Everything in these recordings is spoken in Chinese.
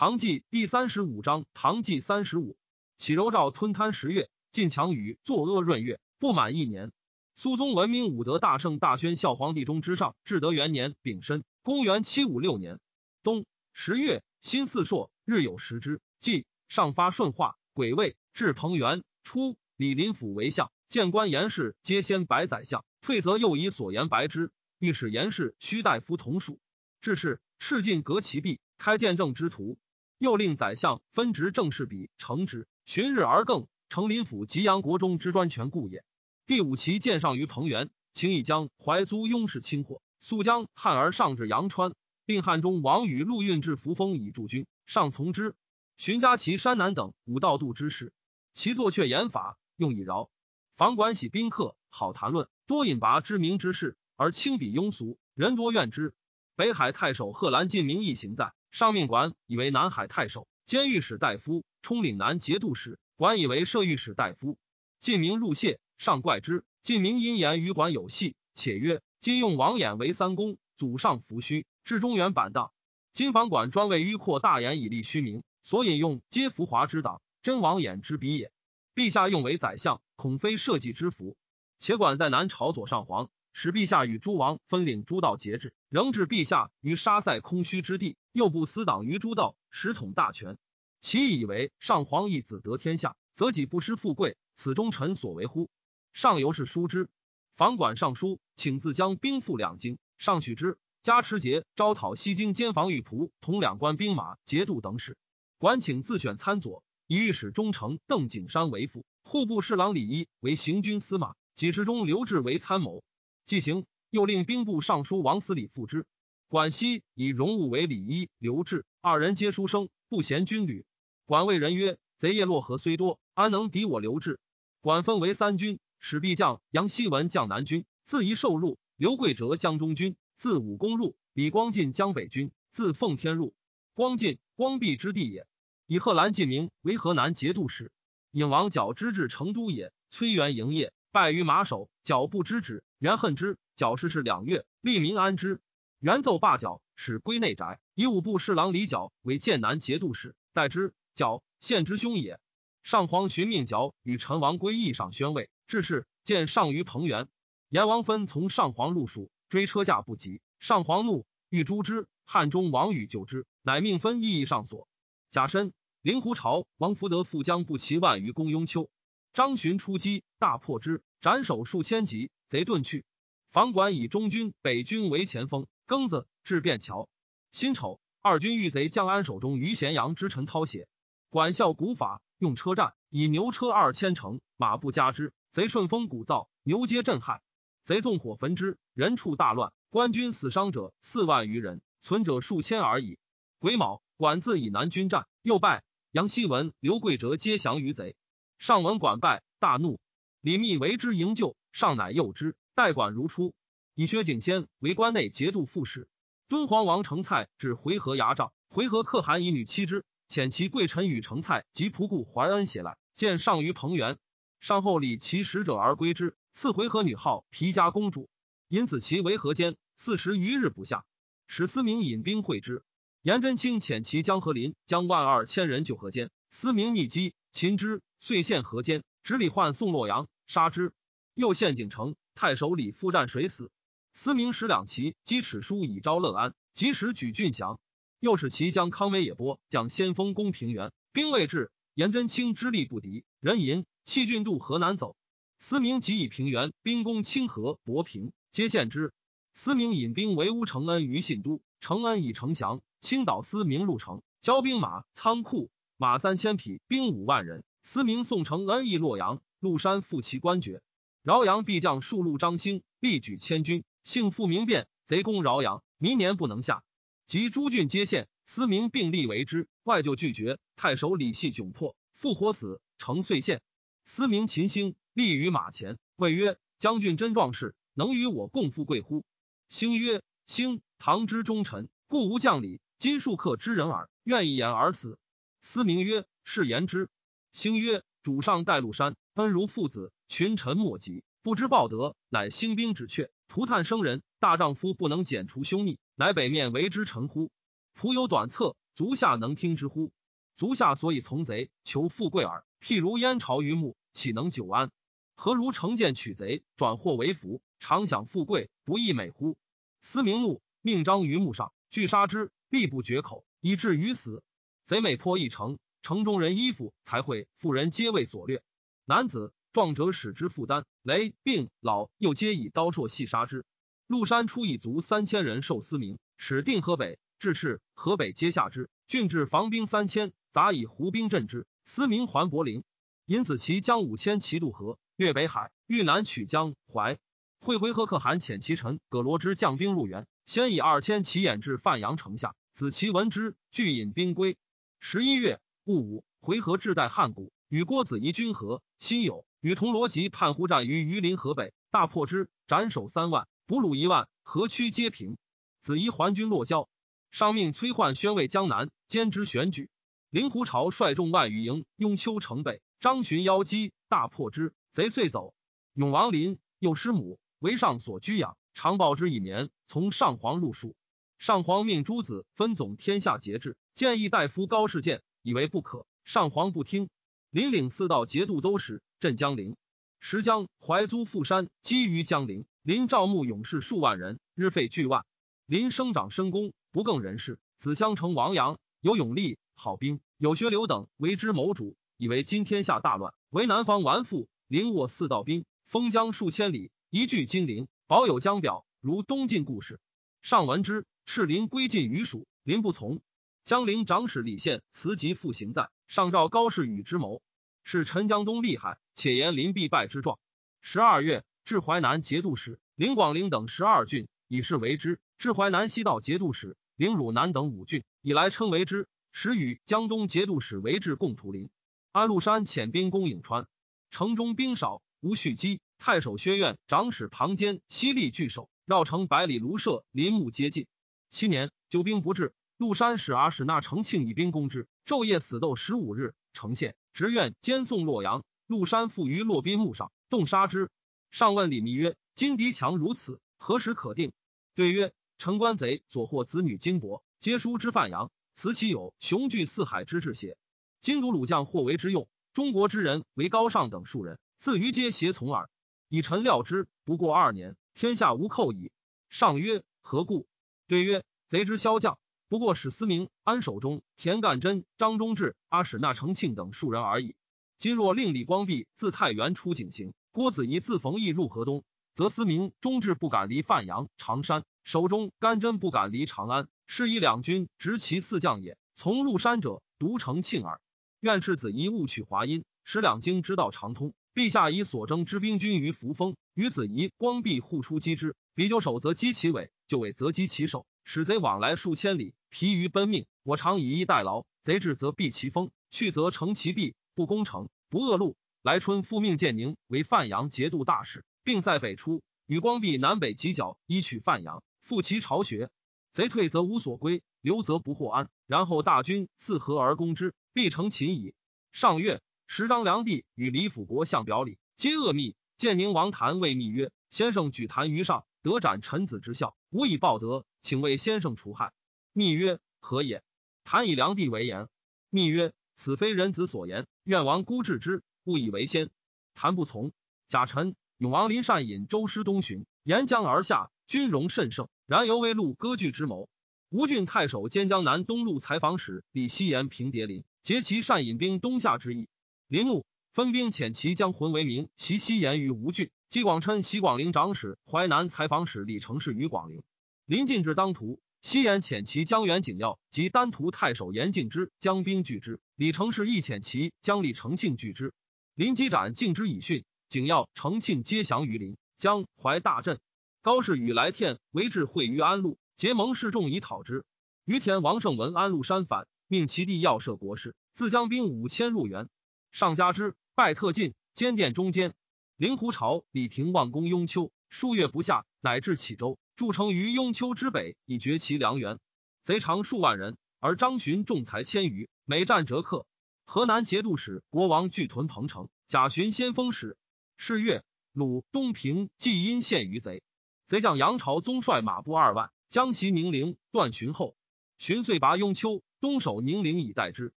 唐纪第三十五章，唐纪三十五，启柔诏吞贪十月，晋强禹作阿闰月，不满一年。苏宗文明武德大圣大宣孝皇帝中之上，至德元年丙申，公元七五六年冬十月，辛巳朔，日有食之。即上发顺化，癸未，至彭元。初，李林甫为相，谏官严氏皆先白宰相，退则又以所言白之。御史言事须大夫同属。至是，赤尽革其弊。开见政之徒，又令宰相分职政事，比承之。旬日而更，成林府及阳国中之专权故也。第五期见上于彭元，请以将怀租雍氏亲获，速将汉而上至阳川，令汉中王与陆运至扶风以助军，上从之。寻加其山南等五道度之事，其作却言法，用以饶。房管喜宾客，好谈论，多引拔知名之事，而轻鄙庸俗，人多怨之。北海太守贺兰进明亦行在。上命管以为南海太守，兼御史大夫，充岭南节度使。管以为摄御史大夫。晋明入谢，上怪之。晋明因言与管有隙，且曰：“今用王衍为三公，祖上弗虚，至中原板荡。今房管专为迂阔大言以立虚名，所引用皆浮华之党，真王衍之笔也。陛下用为宰相，恐非社稷之福。且管在南朝左上皇。”使陛下与诸王分领诸道节制，仍置陛下于沙塞空虚之地，又不私党于诸道，实统大权。其以为上皇一子得天下，则己不失富贵，此忠臣所为乎？上游是书之，房管尚书，请自将兵赴两京，上许之。加持节招讨西京兼防御仆同两关兵马节度等使，管请自选参佐，以御史中丞邓景山为副，户部侍郎李一为行军司马，几时中刘志为参谋。即行，又令兵部尚书王思礼复之。管熙以荣物为礼一，刘志二人皆书生，不嫌军旅。管谓人曰：“贼夜洛河虽多，安能敌我刘志？”管分为三军，使必将杨希文将南军，自宜受入；刘贵哲将中军，自武功入；李光进将北军，自奉天入。光进，光弼之地也。以贺兰进名为河南节度使。引王角之至成都也。崔元营业，败于马首，脚不知止。元恨之，矫事是两月，利民安之。元奏罢矫，使归内宅，以五部侍郎李矫为剑南节度使，代之。矫献之兄也。上皇寻命矫与陈王归义上宣位，致仕见上于彭元。阎王分从上皇入蜀，追车驾不及，上皇怒，欲诛之。汉中王与救之，乃命分意义上所。甲申，灵狐朝王福德复将不齐万余攻雍丘，张巡出击，大破之，斩首数千级。贼遁去，房管以中军、北军为前锋，庚子至汴桥。辛丑，二军遇贼将安守中于咸阳之臣涛血。管效古法，用车战，以牛车二千乘，马不加之。贼顺风鼓噪，牛皆震撼。贼纵火焚之，人畜大乱。官军死伤者四万余人，存者数千而已。癸卯，管自以南军战，又败。杨希文、刘贵哲皆降于贼。上闻管败，大怒。李密为之营救。上乃诱之，代管如初。以薛景先为关内节度副使。敦煌王成蔡至回纥牙帐，回纥可汗以女妻之，遣其贵臣与成蔡及仆固怀恩写来，见上于彭元。上后礼其使者而归之，赐回纥女号皮家公主。因此其为河间四十余日不下，使司明引兵会之。颜真卿遣其将河林将万二千人救河间，司明逆击，擒之，遂陷河间。执李焕送洛阳，杀之。又献景城，太守李复战水死。司明使两骑击尺书以招乐安，及时举郡降。又使其将康威野波将先锋攻平原，兵未至，颜真卿之力不敌，人吟弃郡渡河南走。司明即以平原兵攻清河、博平，皆陷之。司明引兵围乌承恩于信都，承恩以城降，青岛司明入城，交兵马仓库，马三千匹，兵五万人。司明送承恩诣洛阳，陆山复其官爵。饶阳必将数路张兴，力举千军，幸复明变。贼攻饶阳，明年不能下。及诸郡皆陷，司明并力为之，外就拒绝。太守李系窘迫，复活死，城遂陷。司明秦兴立于马前，谓曰：“将军真壮士，能与我共富贵乎？”兴曰：“兴，唐之忠臣，故无将礼。今数克之人耳，愿一言而死。”司明曰：“是言之。”兴曰：“主上戴禄山，恩如父子。”群臣莫及，不知报德，乃兴兵止却，涂炭生人。大丈夫不能剪除凶逆，乃北面为之臣乎？仆有短策，足下能听之乎？足下所以从贼，求富贵耳。譬如燕巢于木，岂能久安？何如乘剑取贼，转祸为福，常享富贵，不亦美乎？思明怒，命张于木上，拒杀之，必不绝口，以至于死。贼每破一城，城中人衣服、才会、妇人皆为所掠。男子壮者使之负担，雷、病、老幼皆以刀槊细杀之。陆山出以卒三千人受司明，使定河北，至赤河北皆下之。郡治防兵三千，杂以胡兵镇之。司明还柏林，尹子奇将五千骑渡河，越北海，欲南取江淮。会回纥可汗遣其臣葛罗之将兵入援，先以二千骑掩至范阳城下。子奇闻之，俱引兵归。十一月戊午，回纥志带汉谷，与郭子仪军合。辛酉，与同罗辑叛胡战于榆林河北，大破之，斩首三万，俘虏一万，河曲皆平。子仪还军落交，上命崔焕宣慰江南，兼之选举。令狐朝率众万余营雍丘城北，张巡邀击，大破之，贼遂走。永王林又失母，为上所居养，常报之以绵，从上皇入蜀。上皇命诸子分总天下节制，建议大夫高士建，以为不可。上皇不听。林领四道节度都使镇江陵，石江怀租富山，基于江陵。林赵牧勇士数万人，日费巨万。林生长深功，不更人事。子相成王阳有勇力，好兵，有学刘等为之谋主，以为今天下大乱，为南方完复。林握四道兵，封疆数千里，一据金陵，保有江表，如东晋故事。上闻之。赤林归晋于蜀，林不从。江陵长史李宪辞疾复行在，上诏高士与之谋，是陈江东厉害，且言林必败之状。十二月，至淮南节度使林广陵等十二郡，以是为之。至淮南西道节度使林汝南等五郡，以来称为之。时与江东节度使为至共图林。安禄山遣兵攻颍川，城中兵少，无蓄积。太守薛苑、长史庞坚犀利拒守，绕城百里，庐舍林木皆尽。七年，久兵不至，陆山使阿史那承庆以兵攻之，昼夜死斗十五日，城陷。执愿兼送洛阳，陆山附于洛宾墓上，动杀之。上问李密曰：“今敌强如此，何时可定？”对曰：“城关贼所获子女金帛，皆书之范阳，此岂有雄踞四海之志邪？今独鲁将或为之用，中国之人为高尚等数人，自于皆胁从耳。以臣料之，不过二年，天下无寇矣。”上曰：“何故？”对曰：“贼之骁将，不过史思明、安守忠、田干真、张忠志、阿史那承庆等数人而已。今若令李光弼自太原出井行，郭子仪自冯异入河东，则思明、忠志不敢离范阳、常山，守中干真不敢离长安。是以两军执其四将也。从入山者，独承庆耳。愿赤子仪误取华阴，使两京之道畅通。陛下以所征之兵军于扶风，与子仪、光弼互出击之。比久守则击其尾。”就为择击其首，使贼往来数千里，疲于奔命。我常以逸待劳，贼至则避其锋，去则乘其弊。不攻城，不扼路。来春复命建宁为范阳节度大使，并在北出，与光弼南北犄角，依取范阳，复其巢穴。贼退则无所归，留则不获安。然后大军自河而攻之，必成擒矣。上月，时张良帝与李辅国相表里，皆恶密。建宁王谭谓密曰：“先生举坛于上。”得斩臣子之孝，无以报德，请为先生除害。密曰：何也？谭以良帝为言。密曰：此非人子所言，愿王孤治之，勿以为先。谭不从。贾臣、永王林善引周师东巡，沿江而下，军容甚盛。然犹未露割据之谋。吴郡太守兼江南东路采访使李希言平叠林，结其善引兵东下之意。林怒，分兵遣其将魂为名，袭希言于吴郡。姬广琛、袭广陵长史、淮南采访使李成事于广陵。临近至当涂，西延遣其江源景耀及丹徒太守严敬之将兵拒之。李成事亦遣其将李承庆拒之。临击斩敬之以训，景耀、承庆皆降于林。江淮大震。高氏与来天为至会于安陆，结盟示众以讨之。于田王胜闻安陆山反，命其弟要设国事，自将兵五千入援。上加之，拜特进，兼殿中间。灵狐朝、李廷望攻雍丘，数月不下，乃至启州，筑城于雍丘之北，以绝其粮源。贼长数万人，而张巡众才千余，每战折克。河南节度使国王拒屯彭城，贾巡先锋使。是月，鲁、东平既因陷于贼，贼将杨朝宗率马步二万，将袭宁陵，断巡后。荀遂拔雍丘，东守宁陵以待之。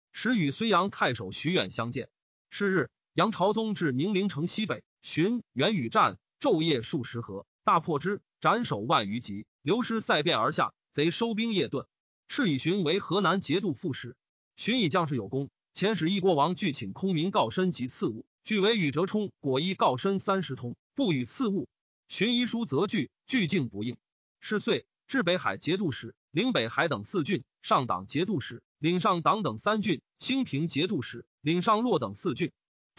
时与睢阳太守徐远相见。是日，杨朝宗至宁陵城西北，荀元与战，昼夜数十合，大破之，斩首万余级，刘师塞变而下。贼收兵夜遁。敕以荀为河南节度副使。荀以将士有功，遣使一国王具请空明告身及赐物，据为与折冲果衣告身三十通，不与赐物。荀遗书则拒，拒竟不应。是岁，至北海节度使，领北海等四郡，上党节度使。领上党等三郡，兴平节度使；领上洛等四郡。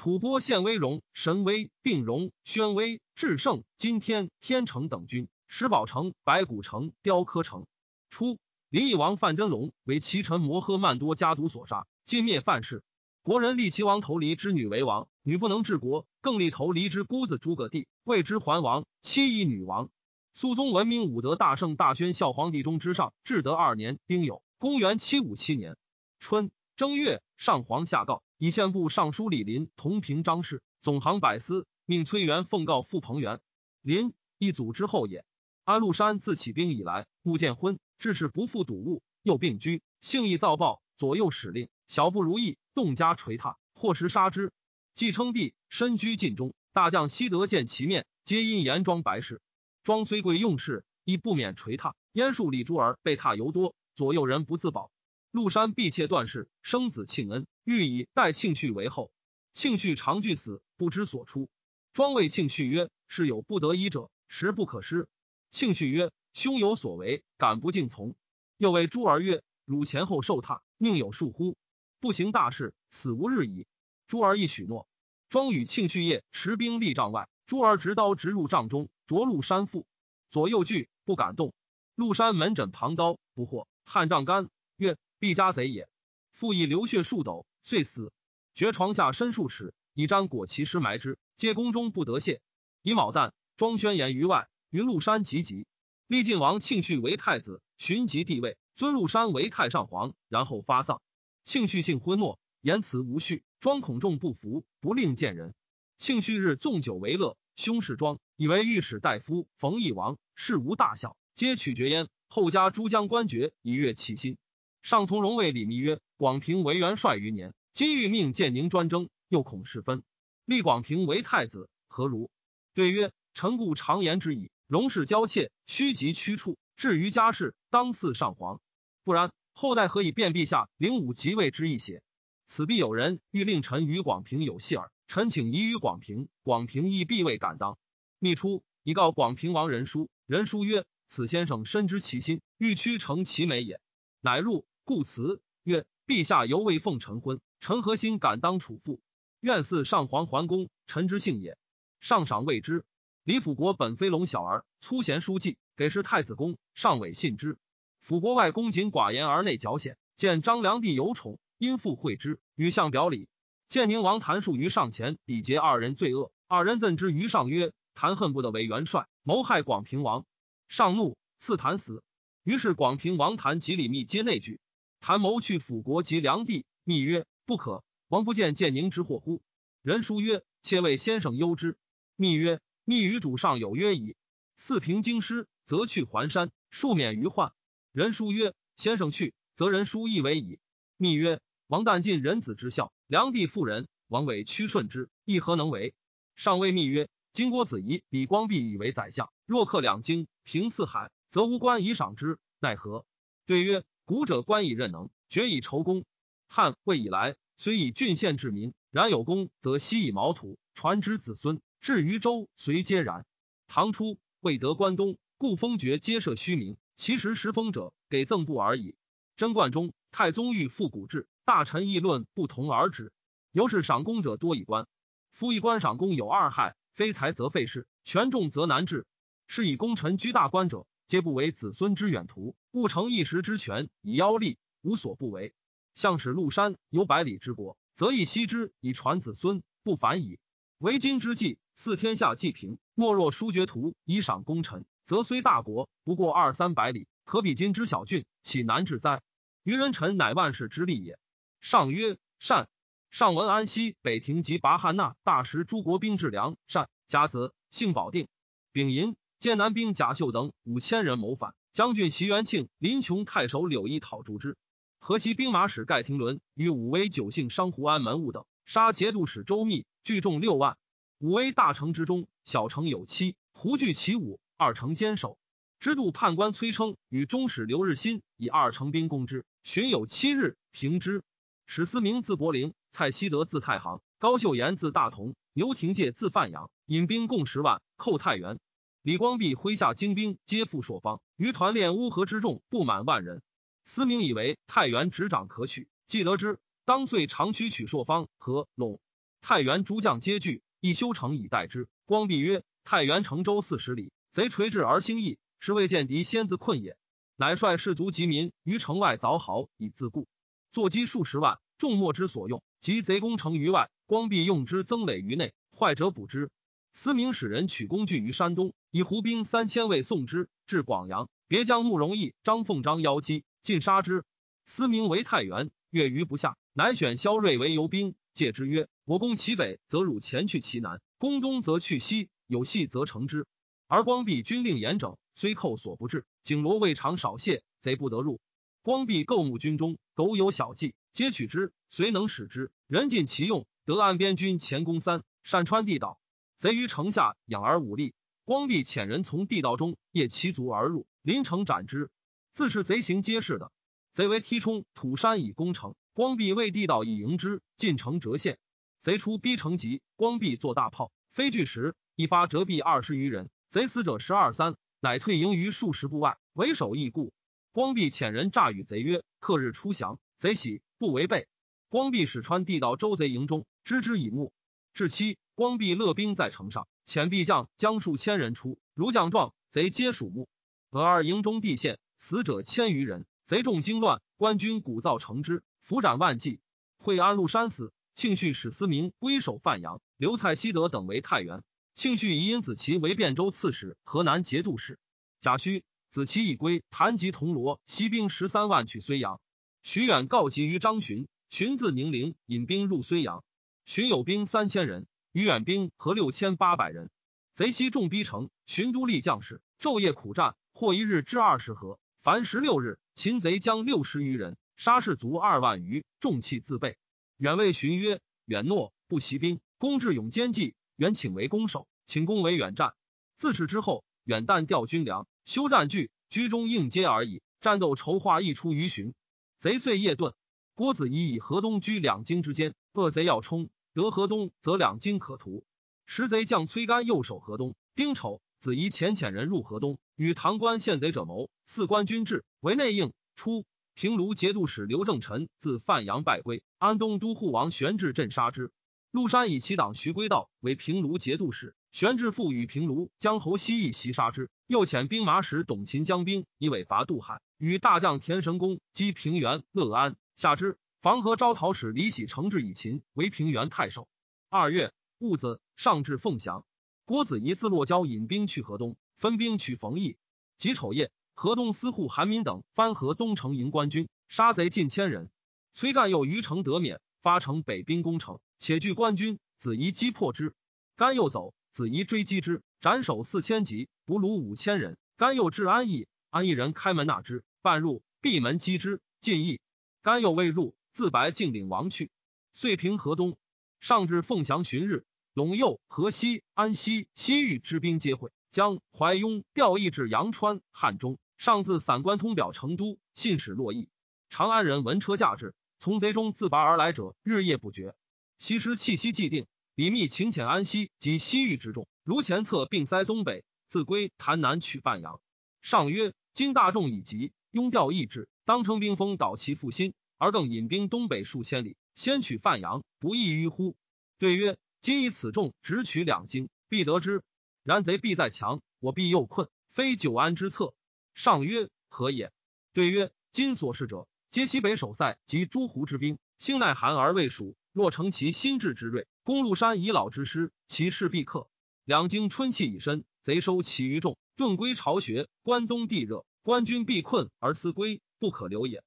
吐蕃献威荣、神威、定荣、宣威、至圣、金天、天成等军。石宝城、白骨城、雕刻城。初，林邑王范真龙为齐臣摩诃曼多家族所杀，尽灭范氏。国人立齐王头离之女为王，女不能治国，更立头离之姑子诸葛帝谓之桓王，妻以女王。肃宗文明武德大圣大宣孝皇帝中之上，至德二年丁酉。公元七五七年春正月，上皇下告，以宪部尚书李林同平章事，总行百司，命崔元奉告傅鹏元。林一祖之后也。安禄山自起兵以来，目见婚，致使不复睹物，又病居，性易躁暴，左右使令，小不如意，动家捶踏，或时杀之。既称帝，身居禁中，大将西德见其面，皆因严庄白事。庄虽贵用事，亦不免捶踏。燕数李珠儿被榻尤多。左右人不自保，禄山婢妾段氏生子庆恩，欲以代庆绪为后。庆绪长惧死，不知所出。庄谓庆绪曰：“是有不得已者，时不可失。”庆绪曰：“兄有所为，敢不敬从？”又谓诸儿曰：“汝前后受榻，宁有恕乎？不行大事，死无日矣。”诸儿亦许诺。庄与庆绪夜持兵立帐外，诸儿执刀直入帐中，着陆山腹，左右惧，不敢动。陆山门枕旁刀，不获。汉丈干曰：“必家贼也。”复以流血数斗，遂死。绝床下深数尺，以毡裹其尸埋之。皆宫中不得泄。以卯旦，庄宣言于外，云禄山及吉。立晋王庆绪为太子，寻及帝位，尊禄山为太上皇，然后发丧。庆绪性昏懦，言辞无序。庄恐众不服，不令见人。庆绪日纵酒为乐，兄氏庄以为御史大夫冯异王，事无大小，皆取决焉。后加诸将官爵以悦其心。上从容谓李密曰：“广平为元帅余年，今欲命建宁专征，又恐事分，立广平为太子，何如？”对曰：“臣故常言之矣。荣氏娇妾，须及屈处；至于家事，当祀上皇。不然，后代何以辨陛下灵武即位之意邪？此必有人欲令臣与广平有隙耳。臣请移于广平，广平亦必未敢当。密出，以告广平王仁叔。仁叔曰。”此先生深知其心，欲屈成其美也。乃入，故辞曰：“陛下犹未奉臣婚，臣何心敢当处父？愿似上皇桓公，臣之幸也。”上赏谓之。李辅国本非龙小儿，粗贤书记，给事太子宫，上委信之。辅国外公谨寡言而内矫险，见张良帝有宠，因父会之，与相表里。建宁王谭术于上前抵结二人罪恶，二人赠之于上曰：“谭恨不得为元帅，谋害广平王。”上怒，赐谭死。于是广平王谭及李密皆内惧。谭谋去辅国及梁地，密曰：“不可。王不见建宁之祸乎？”人书曰：“切为先生忧之。”密曰：“密与主上有约矣。四平京师，则去还山，庶免于患。”人书曰：“先生去，则人书亦为矣。”密曰：“王旦尽人子之孝，梁帝妇人，王委屈顺之，亦何能为？”上谓密曰：“今郭子仪、李光弼以为宰相，若克两京。”平四海，则无官以赏之，奈何？对曰：古者官以任能，爵以酬功。汉魏以来，虽以郡县治民，然有功，则悉以毛土传之子孙。至于州，随皆然。唐初，未得关东，故封爵皆设虚名。其实实封者，给赠布而已。贞观中，太宗欲复古制，大臣议论不同而止。由是赏功者多以官。夫一官赏功有二害：非才则废事，权重则难治。是以功臣居大官者，皆不为子孙之远图，勿成一时之权以妖力，无所不为。向使陆山有百里之国，则亦息之以传子孙，不反矣。为今之计，四天下既平，莫若书爵图以赏功臣，则虽大国，不过二三百里，可比今之小郡，岂难治哉？愚人臣乃万世之利也。上曰：善。上闻安西北庭及拔汉那大食诸国兵至粮，善。甲子，姓保定，丙寅。见南兵贾秀等五千人谋反，将军袭元庆、林琼太守柳毅讨诛之。河西兵马使盖廷伦与武威九姓商胡安门务等杀节度使周密，聚众六万。武威大城之中，小城有七，胡聚其五，二城坚守。知度判官崔称与中使刘日新以二城兵攻之，旬有七日平之。史思明自柏陵，蔡希德自太行，高秀岩自大同，牛廷介自范阳，引兵共十万，寇太原。李光弼麾下精兵皆赴朔方，余团练乌合之众不满万人。思明以为太原执掌可取，既得之，当遂长驱取朔方和陇。太原诸将皆惧，亦修城以待之。光弼曰：“太原城周四十里，贼垂至而兴义，是未见敌先自困也。”乃率士卒及民于城外凿壕以自固，坐击数十万，众莫之所用。及贼攻城于外，光弼用之增垒于内，坏者补之。思明使人取工具于山东。以胡兵三千卫送之至广阳，别将慕容义、张凤章邀击，尽杀之。思明为太原，月余不下，乃选萧睿为游兵，戒之曰：“我攻其北，则汝前去其南；攻东，则去西。有隙则成之。”而光弼军令严整，虽寇所不至，景罗未尝少泄，贼不得入。光弼构募军中，苟有小计，皆取之，遂能使之。人尽其用，得安边军前攻三，善川地道，贼于城下养而武力。光弼遣人从地道中夜其足而入，临城斩之。自是贼行皆是的。贼为梯冲土山以攻城，光弼为地道以迎之。进城折陷，贼出逼城急，光弼作大炮，飞巨石，一发折毙二十余人。贼死者十二三，乃退营于数十步外，为首亦故。光弼遣人诈与贼曰：“克日出降。”贼喜，不违背。光弼使穿地道周贼营中，知之以目。至期，光弼勒兵在城上。遣必将将数千人出，如将状，贼皆属目。俄二营中地陷，死者千余人。贼众惊乱，官军鼓噪成之，伏斩万计。会安禄山死，庆绪使思明归守范阳，刘蔡希德等为太原。庆绪以因子奇为汴州刺史、河南节度使。贾诩子奇已归，谭及铜锣，西兵十三万去睢阳。徐远告急于张巡，巡自宁陵引兵入睢阳，巡有兵三千人。与远兵合六千八百人，贼西众逼城，寻都立将士昼夜苦战，或一日至二十合，凡十六日，擒贼将六十余人，杀士卒二万余，重器自备。远谓寻曰：“远诺不习兵，攻至勇坚计。远请为攻守，请攻为远战。自此之后，远旦调军粮，修战具，居中应接而已。战斗筹划一出于寻。贼遂夜遁。郭子仪以河东居两京之间，恶贼要冲。”得河东，则两京可图。时贼将崔干右守河东，丁丑，子仪遣遣人入河东，与唐官献贼者谋。四官军至，为内应。初，平卢节度使刘正臣自范阳败归，安东都护王玄志镇杀之。陆山以其党徐归道为平卢节度使，玄志复与平卢江侯西义袭杀之。又遣兵马使董秦将兵以尾伐渡海，与大将田神公击平原、乐安，下之。防河招讨使李喜承制以秦为平原太守。二月戊子，上至凤翔。郭子仪自洛郊引兵去河东，分兵取冯邑。己丑夜，河东司户韩民等翻河东城迎官军，杀贼近千人。崔干又于城得免，发城北兵攻城，且拒官军。子仪击破之，甘又走，子仪追击之，斩首四千级，俘虏五千人。甘又至安邑，安邑人开门纳之，半入，闭门击之，进邑。甘又未入。自白敬领王去，遂平河东，上至凤翔旬日，陇右、河西、安西、西域之兵皆会，将淮雍调役至阳川、汉中。上自散关通表成都，信使洛邑。长安人闻车驾至，从贼中自拔而来者，日夜不绝。西施气息既定，李密请遣安西及西域之众，如前策并塞东北，自归潭南取范阳。上曰：今大众已急，拥调役至，当称兵锋导其复心。而更引兵东北数千里，先取范阳，不亦于乎？对曰：今以此众直取两京，必得之。然贼必在强，我必又困，非久安之策。上曰：何也？对曰：今所事者，皆西北守塞及诸胡之兵，兴耐寒而未蜀。若成其心智之锐，攻陆山以老之师，其势必克。两京春气已深，贼收其余众，遁归巢穴。关东地热，官军必困而思归，不可留也。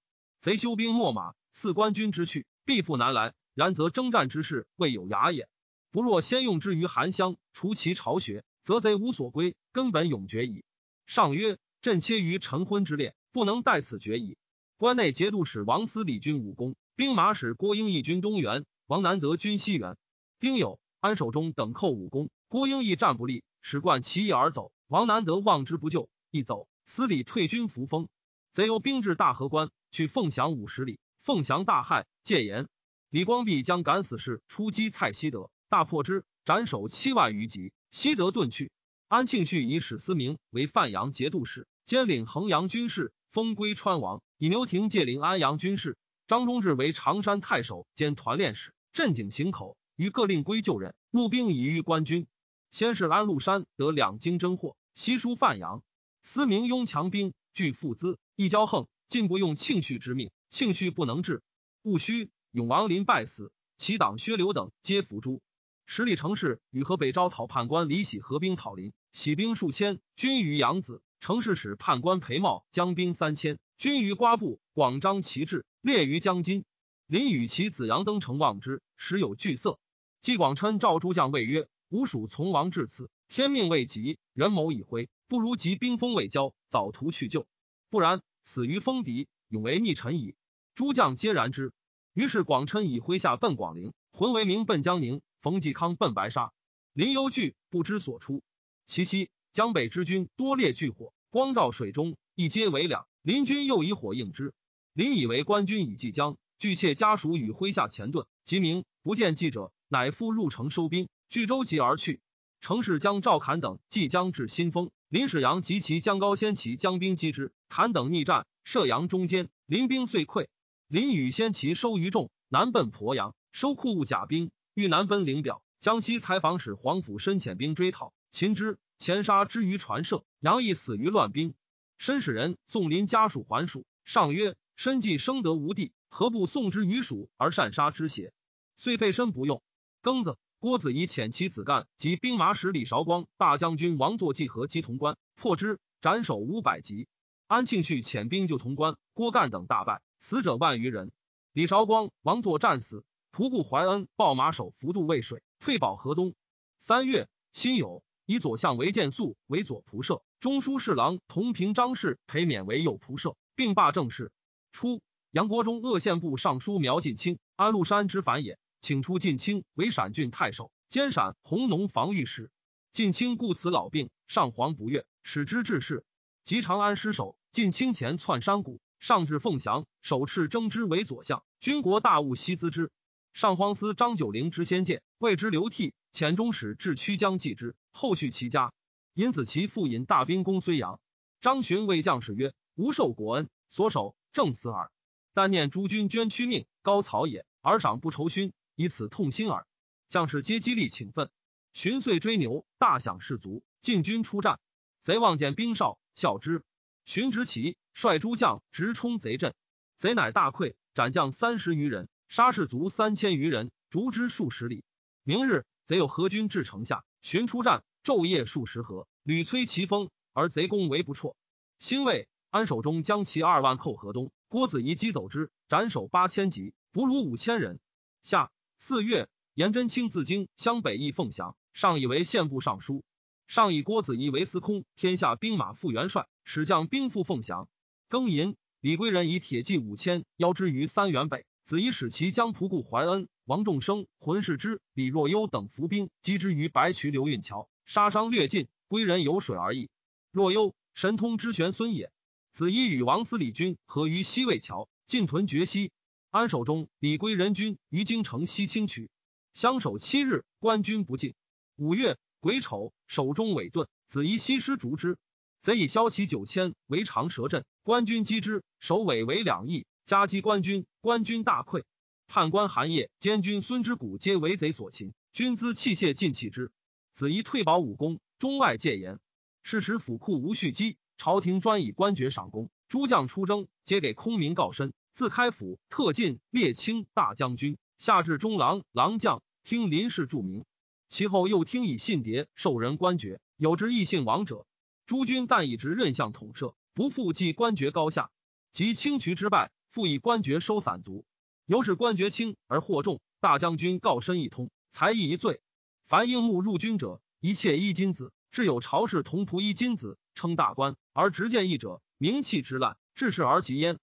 贼修兵秣马，四官军之去，必复南来。然则征战之事未有涯也。不若先用之于韩乡，除其巢穴，则贼无所归，根本永绝矣。上曰：朕切于晨昏之列，不能待此决矣。关内节度使王思礼军武功，兵马使郭英义军东原，王南德军西原。丁酉，安守忠等寇武功，郭英义战不利，使冠其义而走。王南德望之不救，一走，司礼退军扶风。贼由兵至大河关，去凤翔五十里。凤翔大骇，戒严。李光弼将敢死士出击蔡希德，大破之，斩首七万余级。希德遁去。安庆绪以史思明为范阳节度使，兼领衡阳军事，封归川王。以牛廷借领安阳军事。张忠志为常山太守兼团练使，镇井行口，于各令归就任。募兵以御官军。先是安禄山得两京征获，西书范阳。思明拥强兵，拒父资，一骄横，进不用庆绪之命。庆绪不能治，戊戌，永王临败死，其党薛刘等皆伏诛。十里城市与河北招讨判官李喜合兵讨林，喜兵数千，军于扬子。城市使判官裴茂将兵三千，军于瓜埠。广张旗帜，列于江津。林与其子杨登城望之，时有惧色。季广琛召诸将谓曰：“吾属从王至此，天命未及，人谋已灰，不如急兵锋未交，早图去救。不然，死于锋敌，永为逆臣矣。”诸将皆然之。于是广琛以麾下奔广陵，浑为明奔江宁，冯继康奔白沙。林忧惧，不知所出。其夕，江北之军多列炬火，光照水中，一皆为两。林军又以火应之。林以为官军已即将，惧妾家属与麾下前遁。即明不见记者，乃复入城收兵，据舟楫而去。城市将赵侃等即将至新丰，林使阳及其将高先齐将兵击之，侃等逆战，射阳中间，林兵遂溃。林与先骑收于众，南奔鄱阳，收库物甲兵，欲南奔灵表。江西采访使黄甫深遣兵追讨，擒之，前杀之于传社。杨毅死于乱兵。申使人送林家属还蜀，上曰。申既生得无地，何不送之于蜀而善杀之邪？遂废身不用。庚子，郭子仪遣其子干及兵马使李韶光、大将军王作济和击潼关，破之，斩首五百级。安庆绪遣兵救潼关，郭干等大败，死者万余人。李韶光、王作战死。仆固怀恩报马首浮渡渭水，退保河东。三月，辛酉，以左相为建肃为左仆射，中书侍郎同平张氏裴勉为右仆射，并罢政事。初，杨国忠鄂县部尚书苗晋清，安禄山之反也，请出晋清为陕郡太守，兼陕弘农防御使。晋清故此老病，上皇不悦，使之致仕。及长安失守，晋清前窜山谷，上至凤翔，手持征之为左相。军国大务悉咨之。上皇司张九龄之先见，谓之流涕。遣中使至曲江祭之，后续其家。因子其父引大兵攻睢阳。张巡谓将士曰：“吾受国恩，所守。”正死耳，但念诸君捐躯命，高草也，而赏不酬勋，以此痛心耳。将士皆激励请奋，寻遂追牛，大享士卒，进军出战。贼望见兵少，笑之。寻执旗，率诸将直冲贼阵，贼乃大溃，斩将三十余人，杀士卒三千余人，逐之数十里。明日，贼有合军至城下，寻出战，昼夜数十合，屡摧其锋，而贼攻为不辍。兴未。安守中将其二万寇河东，郭子仪击走之，斩首八千级，俘虏五千人。夏四月，颜真卿自京湘北役凤翔，上以为县部尚书。上以郭子仪为司空，天下兵马副元帅，使将兵赴凤翔。庚寅，李归仁以铁骑五千邀之于三原北。子仪使其将仆固怀恩、王仲生、浑世之、李若幽等伏兵击之于白渠流运桥，杀伤略尽。归仁有水而已。若幽神通之玄孙也。子仪与王思礼军合于西魏桥，进屯决西。安守中，李归仁军于京城西清渠，相守七日，官军不进。五月癸丑，守中尾遁，子仪西施逐之。贼以骁骑九千为长蛇阵，官军击之，首尾为两翼，夹击官军，官军大溃。判官韩业、监军孙之谷皆为贼所擒，军资器械尽弃之。子仪退保武功，中外戒严。是时府库无蓄积。朝廷专以官爵赏功，诸将出征，皆给空名告身。自开府特进列卿大将军，下至中郎、郎将，听林氏著名。其后又听以信牒授人官爵，有之异姓王者。诸君但以职任相统摄，不复计官爵高下。及清渠之败，复以官爵收散卒。由是官爵轻而获重，大将军告身一通，才艺一罪。凡应募入军者，一切衣金子。至有朝氏同仆衣金子。称大官，而执剑义者，名气之滥，治世而极焉。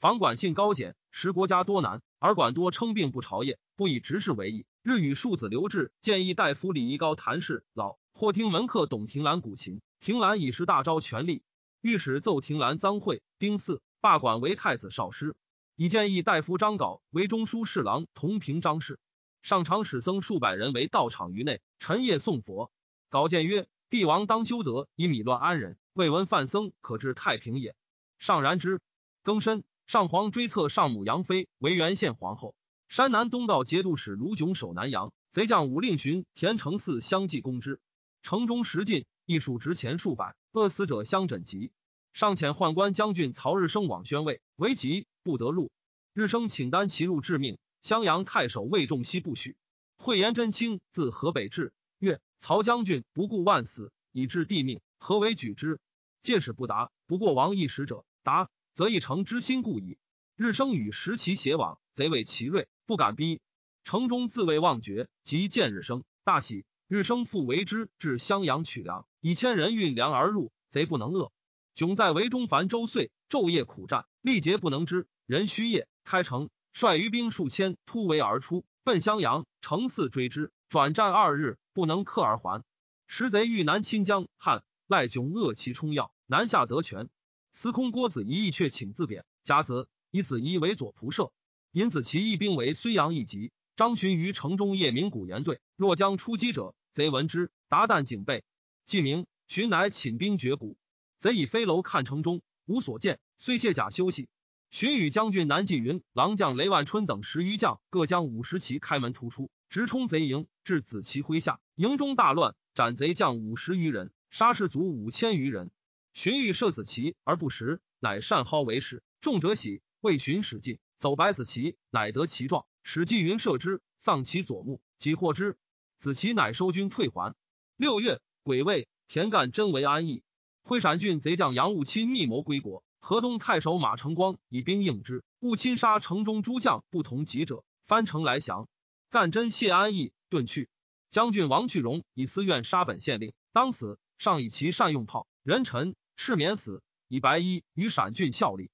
房管性高简，识国家多难，而管多称病不朝业，不以执事为意。日与庶子刘志建议大夫李夷高谈事，老或听门客董庭兰古琴，庭兰以是大招权力，御史奏庭兰赃贿，丁巳罢管为太子少师，以建议大夫张镐为中书侍郎，同平章事。上常使僧数百人为道场于内，晨夜诵佛。稿见曰：“帝王当修德，以米乱安人。未闻范僧可治太平也。”上然之。庚申，上皇追册上母杨妃为元献皇后。山南东道节度使卢炯守南阳，贼将武令巡田承嗣相继攻之。城中食尽，亦数值钱数百，饿死者相枕籍。上遣宦官将军曹日升往宣慰，为急不得入。日升请单骑入致命，襄阳太守魏仲熙不许。惠延真卿自河北至，曰：“曹将军不顾万死，以致帝命，何为举之？”借使不答，不过王一使者答，则一城之心故矣。日升与时齐偕往，贼畏其锐。不敢逼，城中自谓忘绝，即见日升，大喜。日升复为之至襄阳取粮，以千人运粮而入，贼不能遏。窘在围中烦周岁，昼夜苦战，力竭不能支。人虚夜开城，率余兵数千突围而出，奔襄阳。城四追之，转战二日，不能克而还。时贼欲南侵江汉，赖窘扼其冲要，南下得权。司空郭子仪亦却请自贬，甲子以子仪为左仆射。因子其义兵为睢阳一级，张巡于城中夜鸣鼓言对，若将出击者，贼闻之，达旦警备。既明，巡乃寝兵绝谷，贼以飞楼看城中，无所见，遂卸甲休息。寻与将军南霁云、郎将雷万春等十余将，各将五十骑开门突出，直冲贼营，至子期麾下，营中大乱，斩贼将五十余人，杀士卒五千余人。荀彧射子期而不食，乃善蒿为食，众者喜，为荀使进。走白子期，乃得其状。使纪云射之，丧其左目，即获之。子期乃收军退还。六月，癸未，田干真为安邑。会陕郡贼将杨务钦密谋归国，河东太守马成光以兵应之。务钦杀城中诸将不同己者，翻城来降。干真谢安邑，遁去。将军王去荣以私怨杀本县令，当死。上以其善用炮，人臣赤免死，以白衣与陕郡效力。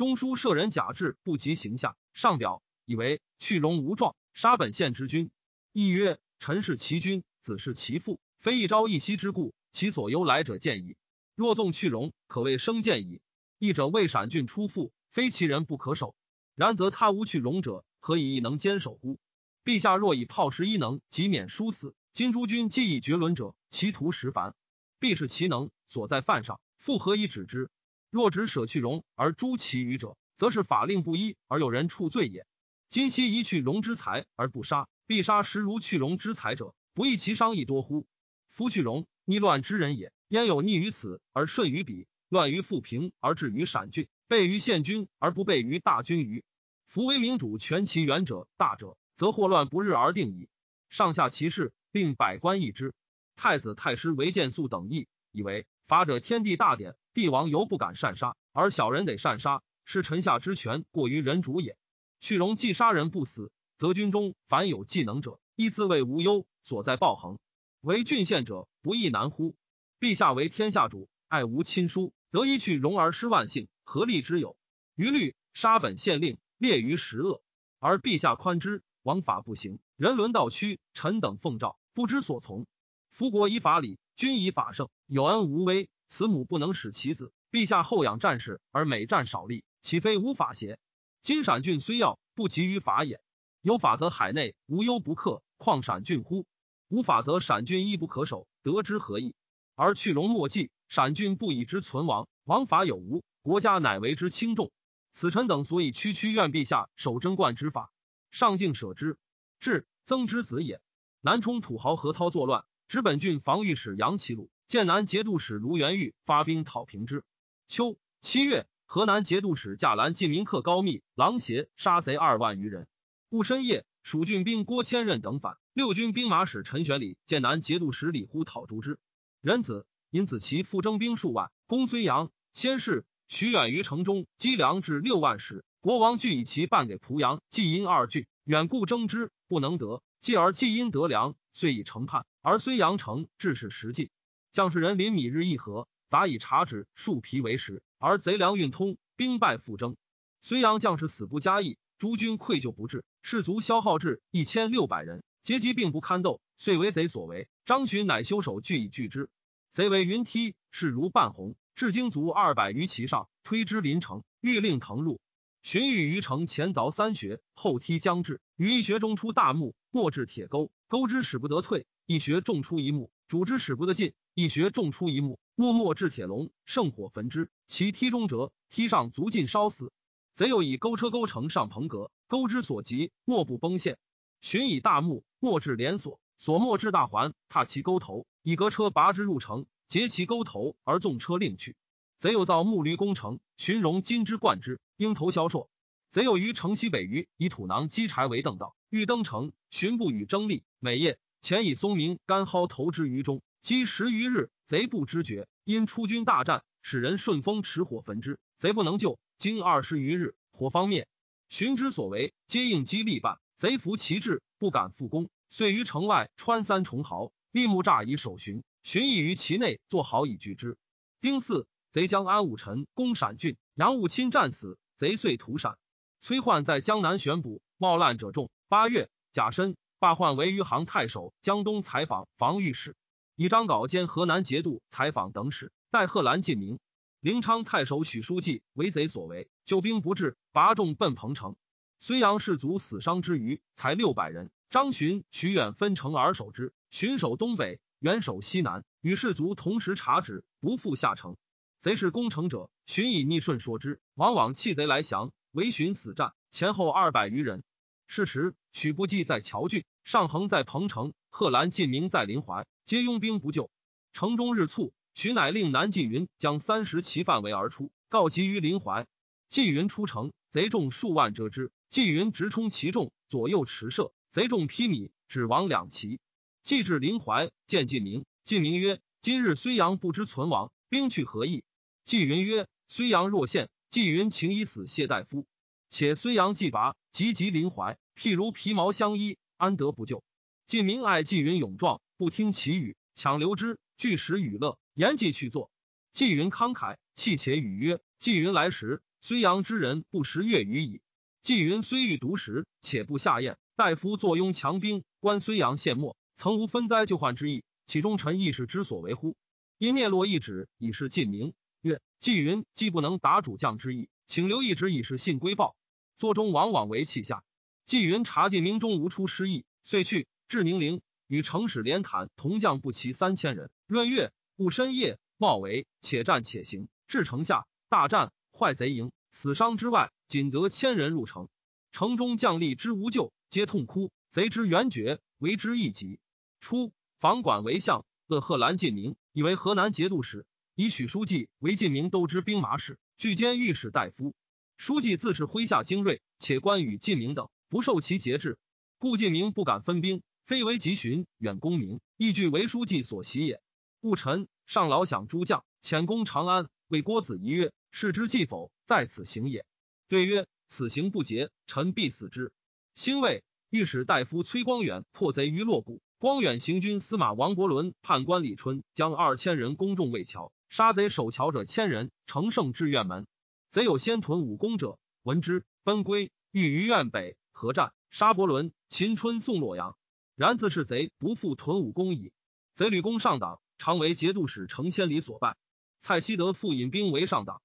中书舍人贾至不及行下，上表以为去荣无状，杀本县之君。亦曰：臣是其君，子是其父，非一朝一夕之故，其所由来者见矣。若纵去荣，可谓生见矣。义者为陕郡出父，非其人不可守。然则他无去荣者，何以亦能坚守乎？陛下若以炮石一能，即免殊死。今诸君既以绝伦者，其徒实繁。必是其能所在犯上，复何以止之？若只舍去荣而诛其余者，则是法令不一而有人处罪也。今昔一去荣之财而不杀，必杀实如去荣之财者，不义其伤亦多乎？夫去荣逆乱之人也，焉有逆于此而顺于彼，乱于富平而至于陕郡，备于县君而不备于大军于？夫为明主权其远者大者，则祸乱不日而定矣。上下其事，令百官议之。太子太师为建肃等议，以为法者天地大典。帝王犹不敢擅杀，而小人得擅杀，是臣下之权过于人主也。去荣既杀人不死，则军中凡有技能者，亦自谓无忧，所在暴横。为郡县者，不亦难乎？陛下为天下主，爱无亲疏，得一去荣而失万幸，何利之有？余律杀本县令，列于十恶，而陛下宽之，王法不行，人伦道屈，臣等奉诏，不知所从。夫国以法理，君以法胜，有恩无威。慈母不能使其子，陛下厚养战士而每战少力，岂非无法邪？今陕郡虽要，不及于法也。有法则海内无忧不克，况陕郡乎？无法则陕郡亦不可守，得之何益？而去戎莫计，陕郡不以之存亡，王法有无，国家乃为之轻重。此臣等所以区区愿陛下守贞观之法，上敬舍之。至曾之子也。南充土豪何涛作乱，直本郡防御使杨齐鲁。剑南节度使卢元玉发兵讨平之。秋七月，河南节度使驾兰进民客高密、狼邪杀贼二万余人。戊申夜，蜀郡兵郭千仞等反，六军兵马使陈玄礼、剑南节度使李呼讨诛之。仁子因子其复征兵数万，攻睢阳。先是，徐远于城中积粮至六万石。国王俱以其半给濮阳、济阴二郡，远故征之不能得。继而济阴得粮，遂以城叛，而睢阳城至是实尽。将士人临米日一合，杂以茶纸、树皮为食，而贼粮运通，兵败复征。睢阳将士死不加义，诸军愧疚不至，士卒消耗至一千六百人，阶级并不堪斗，遂为贼所为。张巡乃修守据以拒之。贼为云梯，势如半红，至精卒二百余骑上，推之临城，欲令腾入。荀彧于城前凿三穴，后梯将至，于一穴中出大木，末至铁钩，钩之使不得退；一穴中出一木，主之使不得进；一穴中出一木，木末至铁笼，圣火焚之。其梯中折，梯上足尽烧死。贼又以钩车钩城上棚阁，钩之所及，莫不崩陷。寻以大木，末至连锁，所末至大环，踏其钩头，以革车拔之入城，截其钩头而纵车令去。贼又造木驴攻城，寻戎金之冠之，鹰头销硕。贼又于城西北隅以土囊积柴为凳道，欲登城，寻不与争利。每夜前以松明干蒿投之于中，积十余日，贼不知觉。因出军大战，使人顺风持火焚之，贼不能救。经二十余日，火方灭。寻之所为，皆应激力半。贼服其志，不敢复攻，遂于城外穿三重壕，立木栅以守寻。寻亦于其内作壕以拒之。丁巳，贼将安武臣攻陕郡，杨武钦战死，贼遂屠陕。崔焕在江南选捕，冒滥者众。八月，甲申，罢换为余杭太守、江东采访防御使，以张镐兼河南节度采访等使，代贺兰进明。临昌太守许书记为贼所为，救兵不至，拔众奔彭城。睢阳士卒死伤之余，才六百人。张巡、徐远分城而守之，巡守东北，远守西南，与士卒同时察止，不复下城。贼是攻城者，巡以逆顺说之，往往弃贼来降，为巡死战，前后二百余人。是时，许不济在谯郡，尚衡在彭城，贺兰晋明在临淮，皆拥兵不救。城中日促。许乃令南纪云将三十骑范围而出，告急于临淮。纪云出城，贼众数万遮之。纪云直冲其众，左右持射，贼众披靡，只亡两骑。既至临淮，见晋明。晋明曰：“今日睢阳不知存亡，兵去何意？”纪云曰：“睢阳若陷，纪云情以死谢大夫。且睢阳既拔，急急临淮，譬如皮毛相依，安得不救？”晋明爱纪云勇壮，不听其语，强留之，据实与乐。言既去坐，纪云慷慨，弃且语曰：“纪云来时，睢阳之人不食月余矣。纪云虽欲独食，且不下咽。大夫坐拥强兵，观睢阳陷没，曾无分灾救患之意。其中臣亦是之所为乎？”因聂洛一旨以示晋明，曰：“纪云既不能达主将之意，请留一旨以示信归报。”作中往往为气下。纪云察晋明中无出失意，遂去至宁陵，与城使连坦同将不齐三千人，闰月。戊深夜，冒为且战且行，至城下，大战，坏贼营，死伤之外，仅得千人入城。城中将吏之无救，皆痛哭。贼之援绝，为之一急。初，房管为相，乐贺兰晋明，以为河南节度使，以许书记为晋明都知兵马使，拒兼御史大夫。书记自是麾下精锐，且关羽、晋明等不受其节制，故晋明不敢分兵，非为急寻远功名，亦惧为书记所袭也。戊辰，上老想诸将，遣攻长安。谓郭子仪曰：“是之计否？在此行也。”对曰：“此行不捷，臣必死之。”兴未，御史大夫崔光远破贼于洛谷。光远行军司马王伯伦、判官李春将二千人攻众魏桥，杀贼守桥者千人，乘胜至院门。贼有先屯武功者，闻之，奔归，欲于苑北合战，杀伯伦。秦春送洛阳，然自是贼不复屯武功矣。贼吕公上党。常为节度使程千里所败，蔡希德复引兵为上党。